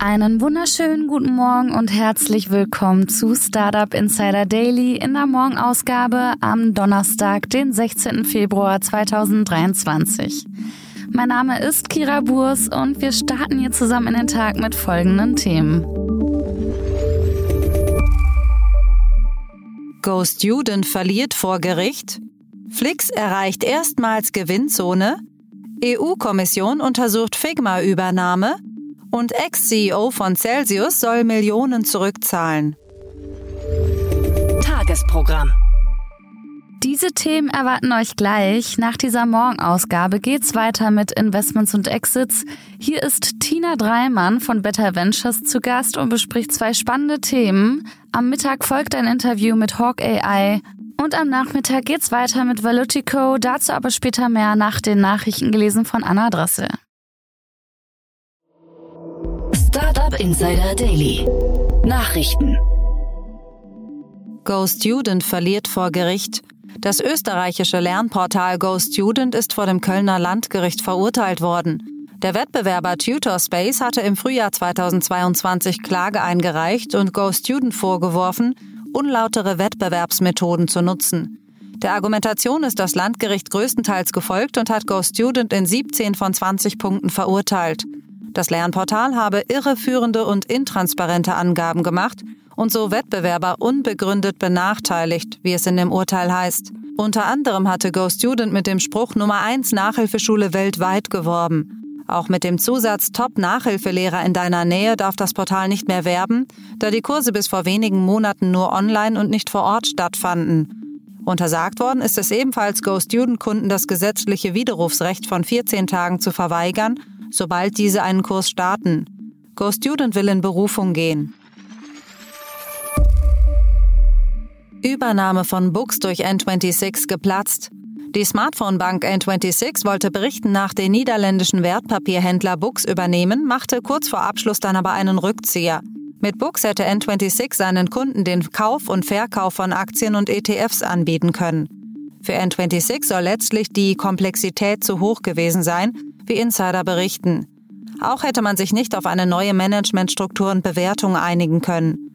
Einen wunderschönen guten Morgen und herzlich willkommen zu Startup Insider Daily in der Morgenausgabe am Donnerstag, den 16. Februar 2023. Mein Name ist Kira Burs und wir starten hier zusammen in den Tag mit folgenden Themen. Go Student verliert vor Gericht. Flix erreicht erstmals Gewinnzone. EU-Kommission untersucht Figma-Übernahme und Ex-CEO von Celsius soll Millionen zurückzahlen. Tagesprogramm. Diese Themen erwarten euch gleich. Nach dieser Morgenausgabe geht's weiter mit Investments und Exits. Hier ist Tina Dreimann von Better Ventures zu Gast und bespricht zwei spannende Themen. Am Mittag folgt ein Interview mit Hawk AI und am Nachmittag geht's weiter mit Valutico, dazu aber später mehr nach den Nachrichten gelesen von Anna Dressel. Startup Insider Daily. Nachrichten. Go Student verliert vor Gericht. Das österreichische Lernportal Go Student ist vor dem Kölner Landgericht verurteilt worden. Der Wettbewerber Tutorspace hatte im Frühjahr 2022 Klage eingereicht und Go Student vorgeworfen, unlautere Wettbewerbsmethoden zu nutzen. Der Argumentation ist das Landgericht größtenteils gefolgt und hat Go Student in 17 von 20 Punkten verurteilt. Das Lernportal habe irreführende und intransparente Angaben gemacht und so Wettbewerber unbegründet benachteiligt, wie es in dem Urteil heißt. Unter anderem hatte Go Student mit dem Spruch Nummer 1 Nachhilfeschule weltweit geworben. Auch mit dem Zusatz Top-Nachhilfelehrer in deiner Nähe darf das Portal nicht mehr werben, da die Kurse bis vor wenigen Monaten nur online und nicht vor Ort stattfanden. Untersagt worden ist es ebenfalls Go Student Kunden das gesetzliche Widerrufsrecht von 14 Tagen zu verweigern sobald diese einen Kurs starten. Go Student will in Berufung gehen. Übernahme von Books durch N26 geplatzt. Die Smartphone-Bank N26 wollte berichten nach den niederländischen Wertpapierhändler Books übernehmen, machte kurz vor Abschluss dann aber einen Rückzieher. Mit Books hätte N26 seinen Kunden den Kauf und Verkauf von Aktien und ETFs anbieten können. Für N26 soll letztlich die Komplexität zu hoch gewesen sein, wie Insider berichten. Auch hätte man sich nicht auf eine neue Managementstruktur und Bewertung einigen können.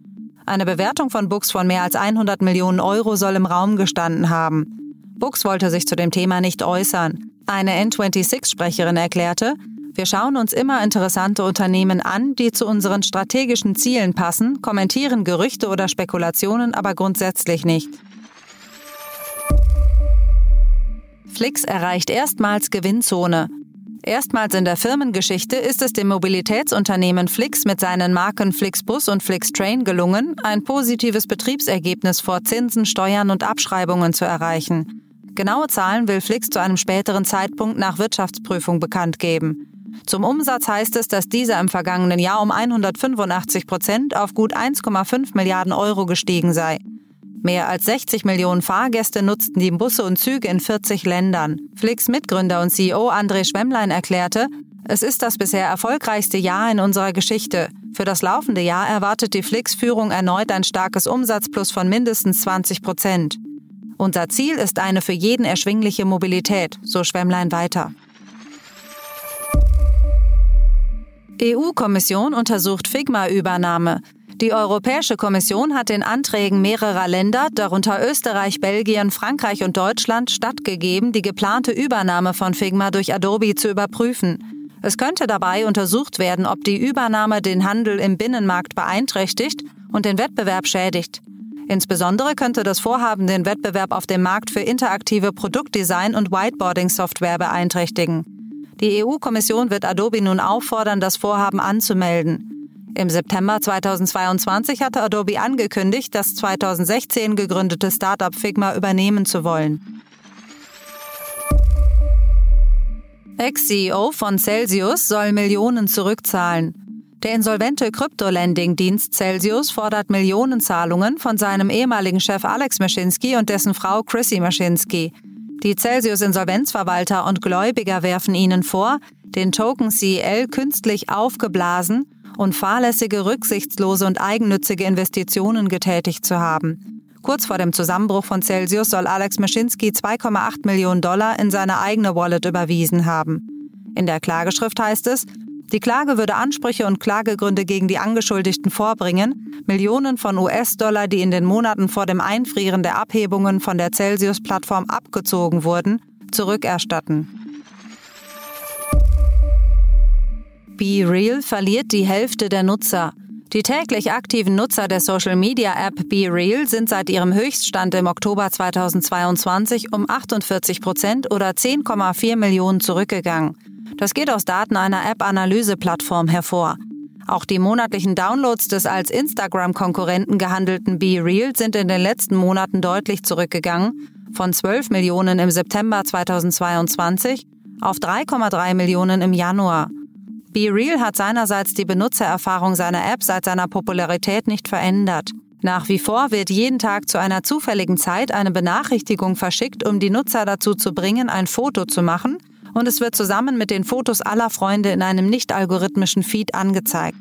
Eine Bewertung von Books von mehr als 100 Millionen Euro soll im Raum gestanden haben. Books wollte sich zu dem Thema nicht äußern. Eine N26-Sprecherin erklärte, wir schauen uns immer interessante Unternehmen an, die zu unseren strategischen Zielen passen, kommentieren Gerüchte oder Spekulationen aber grundsätzlich nicht. Flix erreicht erstmals Gewinnzone. Erstmals in der Firmengeschichte ist es dem Mobilitätsunternehmen Flix mit seinen Marken Flixbus und Flixtrain gelungen, ein positives Betriebsergebnis vor Zinsen, Steuern und Abschreibungen zu erreichen. Genaue Zahlen will Flix zu einem späteren Zeitpunkt nach Wirtschaftsprüfung bekannt geben. Zum Umsatz heißt es, dass dieser im vergangenen Jahr um 185 Prozent auf gut 1,5 Milliarden Euro gestiegen sei. Mehr als 60 Millionen Fahrgäste nutzten die Busse und Züge in 40 Ländern. Flix Mitgründer und CEO André Schwemmlein erklärte, es ist das bisher erfolgreichste Jahr in unserer Geschichte. Für das laufende Jahr erwartet die Flix-Führung erneut ein starkes Umsatzplus von mindestens 20 Prozent. Unser Ziel ist eine für jeden erschwingliche Mobilität, so Schwemmlein weiter. EU-Kommission untersucht Figma-Übernahme. Die Europäische Kommission hat den Anträgen mehrerer Länder, darunter Österreich, Belgien, Frankreich und Deutschland, stattgegeben, die geplante Übernahme von Figma durch Adobe zu überprüfen. Es könnte dabei untersucht werden, ob die Übernahme den Handel im Binnenmarkt beeinträchtigt und den Wettbewerb schädigt. Insbesondere könnte das Vorhaben den Wettbewerb auf dem Markt für interaktive Produktdesign und Whiteboarding-Software beeinträchtigen. Die EU-Kommission wird Adobe nun auffordern, das Vorhaben anzumelden. Im September 2022 hatte Adobe angekündigt, das 2016 gegründete Startup Figma übernehmen zu wollen. Ex-CEO von Celsius soll Millionen zurückzahlen. Der insolvente Krypto-Lending-Dienst Celsius fordert Millionenzahlungen von seinem ehemaligen Chef Alex Maschinski und dessen Frau Chrissy Maschinski. Die Celsius-Insolvenzverwalter und Gläubiger werfen ihnen vor, den Token CEL künstlich aufgeblasen und fahrlässige, rücksichtslose und eigennützige Investitionen getätigt zu haben. Kurz vor dem Zusammenbruch von Celsius soll Alex Maschinski 2,8 Millionen Dollar in seine eigene Wallet überwiesen haben. In der Klageschrift heißt es, die Klage würde Ansprüche und Klagegründe gegen die Angeschuldigten vorbringen, Millionen von US-Dollar, die in den Monaten vor dem Einfrieren der Abhebungen von der Celsius-Plattform abgezogen wurden, zurückerstatten. Be Real verliert die Hälfte der Nutzer. Die täglich aktiven Nutzer der Social-Media-App Be Real sind seit ihrem Höchststand im Oktober 2022 um 48 Prozent oder 10,4 Millionen zurückgegangen. Das geht aus Daten einer App-Analyse-Plattform hervor. Auch die monatlichen Downloads des als Instagram-Konkurrenten gehandelten Be Real sind in den letzten Monaten deutlich zurückgegangen, von 12 Millionen im September 2022 auf 3,3 Millionen im Januar. Be Real hat seinerseits die Benutzererfahrung seiner App seit seiner Popularität nicht verändert. Nach wie vor wird jeden Tag zu einer zufälligen Zeit eine Benachrichtigung verschickt, um die Nutzer dazu zu bringen, ein Foto zu machen und es wird zusammen mit den Fotos aller Freunde in einem nicht-algorithmischen Feed angezeigt.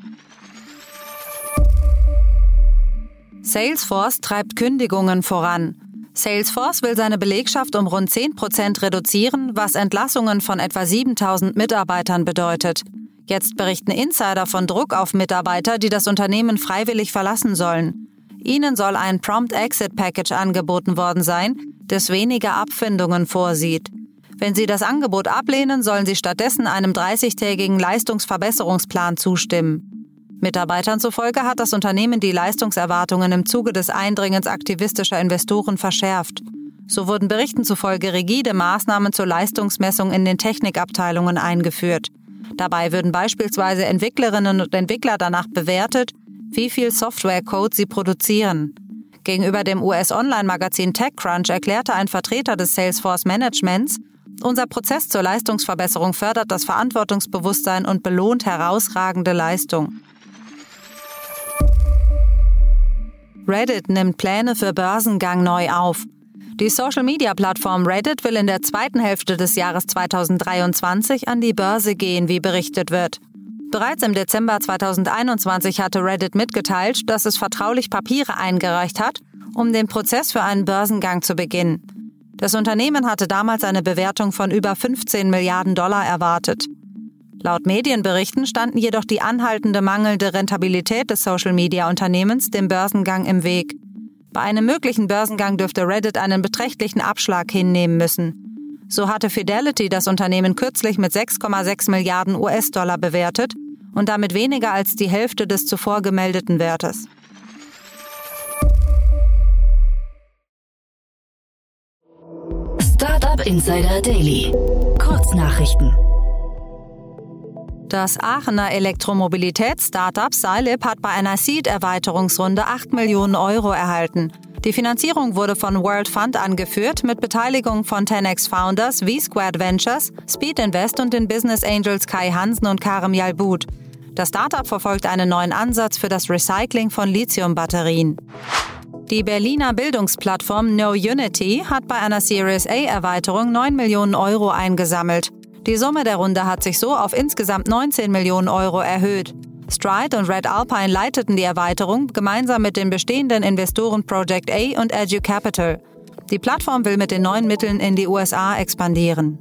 Salesforce treibt Kündigungen voran. Salesforce will seine Belegschaft um rund 10 Prozent reduzieren, was Entlassungen von etwa 7000 Mitarbeitern bedeutet. Jetzt berichten Insider von Druck auf Mitarbeiter, die das Unternehmen freiwillig verlassen sollen. Ihnen soll ein Prompt Exit Package angeboten worden sein, das weniger Abfindungen vorsieht. Wenn Sie das Angebot ablehnen, sollen Sie stattdessen einem 30-tägigen Leistungsverbesserungsplan zustimmen. Mitarbeitern zufolge hat das Unternehmen die Leistungserwartungen im Zuge des Eindringens aktivistischer Investoren verschärft. So wurden Berichten zufolge rigide Maßnahmen zur Leistungsmessung in den Technikabteilungen eingeführt. Dabei würden beispielsweise Entwicklerinnen und Entwickler danach bewertet, wie viel Softwarecode sie produzieren. Gegenüber dem US-Online-Magazin TechCrunch erklärte ein Vertreter des Salesforce Managements, unser Prozess zur Leistungsverbesserung fördert das Verantwortungsbewusstsein und belohnt herausragende Leistung. Reddit nimmt Pläne für Börsengang neu auf. Die Social-Media-Plattform Reddit will in der zweiten Hälfte des Jahres 2023 an die Börse gehen, wie berichtet wird. Bereits im Dezember 2021 hatte Reddit mitgeteilt, dass es vertraulich Papiere eingereicht hat, um den Prozess für einen Börsengang zu beginnen. Das Unternehmen hatte damals eine Bewertung von über 15 Milliarden Dollar erwartet. Laut Medienberichten standen jedoch die anhaltende mangelnde Rentabilität des Social-Media-Unternehmens dem Börsengang im Weg. Bei einem möglichen Börsengang dürfte Reddit einen beträchtlichen Abschlag hinnehmen müssen. So hatte Fidelity das Unternehmen kürzlich mit 6,6 Milliarden US-Dollar bewertet und damit weniger als die Hälfte des zuvor gemeldeten Wertes. Startup Insider Daily. Kurznachrichten. Das Aachener Elektromobilitäts-Startup Silip hat bei einer Seed-Erweiterungsrunde 8 Millionen Euro erhalten. Die Finanzierung wurde von World Fund angeführt mit Beteiligung von 10x Founders, V-Squared Ventures, Speed Invest und den Business Angels Kai Hansen und Karim Yalbut. Das Startup verfolgt einen neuen Ansatz für das Recycling von Lithiumbatterien. Die Berliner Bildungsplattform No Unity hat bei einer Series A-Erweiterung 9 Millionen Euro eingesammelt. Die Summe der Runde hat sich so auf insgesamt 19 Millionen Euro erhöht. Stride und Red Alpine leiteten die Erweiterung gemeinsam mit den bestehenden Investoren Project A und Edu Capital. Die Plattform will mit den neuen Mitteln in die USA expandieren.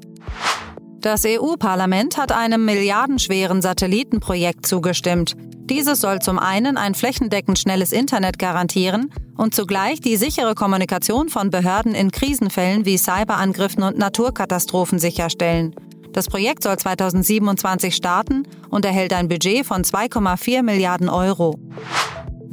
Das EU-Parlament hat einem milliardenschweren Satellitenprojekt zugestimmt. Dieses soll zum einen ein flächendeckend schnelles Internet garantieren und zugleich die sichere Kommunikation von Behörden in Krisenfällen wie Cyberangriffen und Naturkatastrophen sicherstellen. Das Projekt soll 2027 starten und erhält ein Budget von 2,4 Milliarden Euro.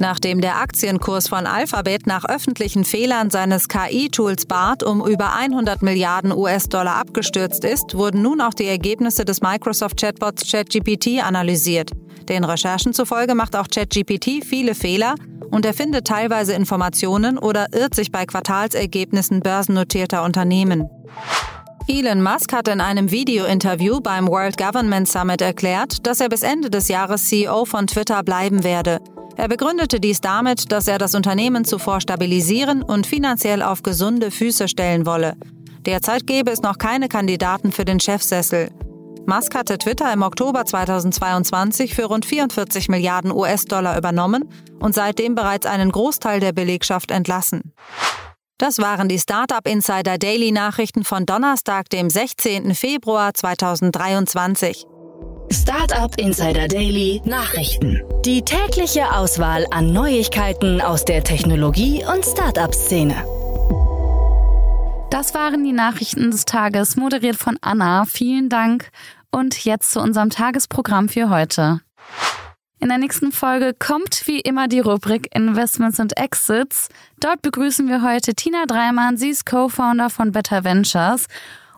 Nachdem der Aktienkurs von Alphabet nach öffentlichen Fehlern seines KI-Tools BART um über 100 Milliarden US-Dollar abgestürzt ist, wurden nun auch die Ergebnisse des Microsoft-Chatbots ChatGPT analysiert. Den Recherchen zufolge macht auch ChatGPT viele Fehler und erfindet teilweise Informationen oder irrt sich bei Quartalsergebnissen börsennotierter Unternehmen. Elon Musk hat in einem Video-Interview beim World Government Summit erklärt, dass er bis Ende des Jahres CEO von Twitter bleiben werde. Er begründete dies damit, dass er das Unternehmen zuvor stabilisieren und finanziell auf gesunde Füße stellen wolle. Derzeit gäbe es noch keine Kandidaten für den Chefsessel. Musk hatte Twitter im Oktober 2022 für rund 44 Milliarden US-Dollar übernommen und seitdem bereits einen Großteil der Belegschaft entlassen. Das waren die Startup Insider Daily Nachrichten von Donnerstag, dem 16. Februar 2023. Startup Insider Daily Nachrichten. Die tägliche Auswahl an Neuigkeiten aus der Technologie- und Startup-Szene. Das waren die Nachrichten des Tages, moderiert von Anna. Vielen Dank. Und jetzt zu unserem Tagesprogramm für heute. In der nächsten Folge kommt wie immer die Rubrik Investments und Exits. Dort begrüßen wir heute Tina Dreimann. Sie ist Co-Founder von Better Ventures.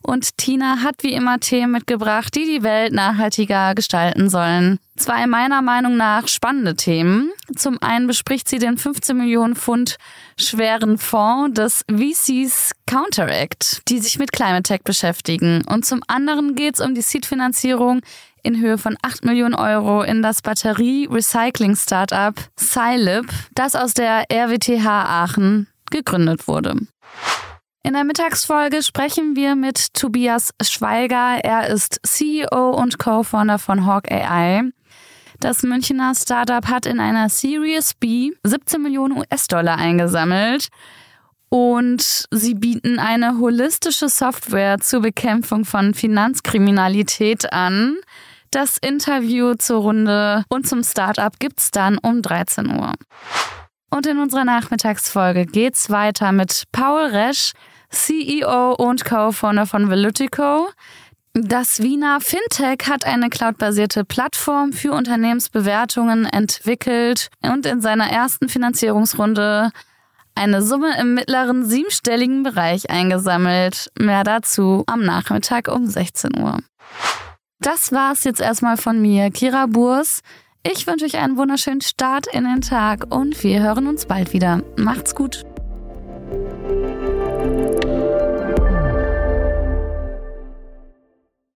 Und Tina hat wie immer Themen mitgebracht, die die Welt nachhaltiger gestalten sollen. Zwei meiner Meinung nach spannende Themen. Zum einen bespricht sie den 15 Millionen Pfund schweren Fonds des VCs Counteract, die sich mit Climate Tech beschäftigen. Und zum anderen geht es um die Seed-Finanzierung in Höhe von 8 Millionen Euro in das Batterie-Recycling-Startup Scilib, das aus der RWTH Aachen gegründet wurde. In der Mittagsfolge sprechen wir mit Tobias Schweiger. Er ist CEO und Co-Founder von Hawk AI. Das Münchner Startup hat in einer Series B 17 Millionen US-Dollar eingesammelt und sie bieten eine holistische Software zur Bekämpfung von Finanzkriminalität an. Das Interview zur Runde und zum Startup gibt's dann um 13 Uhr. Und in unserer Nachmittagsfolge geht's weiter mit Paul Resch, CEO und Co-Founder von Velutico. Das Wiener Fintech hat eine cloudbasierte Plattform für Unternehmensbewertungen entwickelt und in seiner ersten Finanzierungsrunde eine Summe im mittleren siebenstelligen Bereich eingesammelt. Mehr dazu am Nachmittag um 16 Uhr. Das war's jetzt erstmal von mir, Kira Burs. Ich wünsche euch einen wunderschönen Start in den Tag und wir hören uns bald wieder. Macht's gut.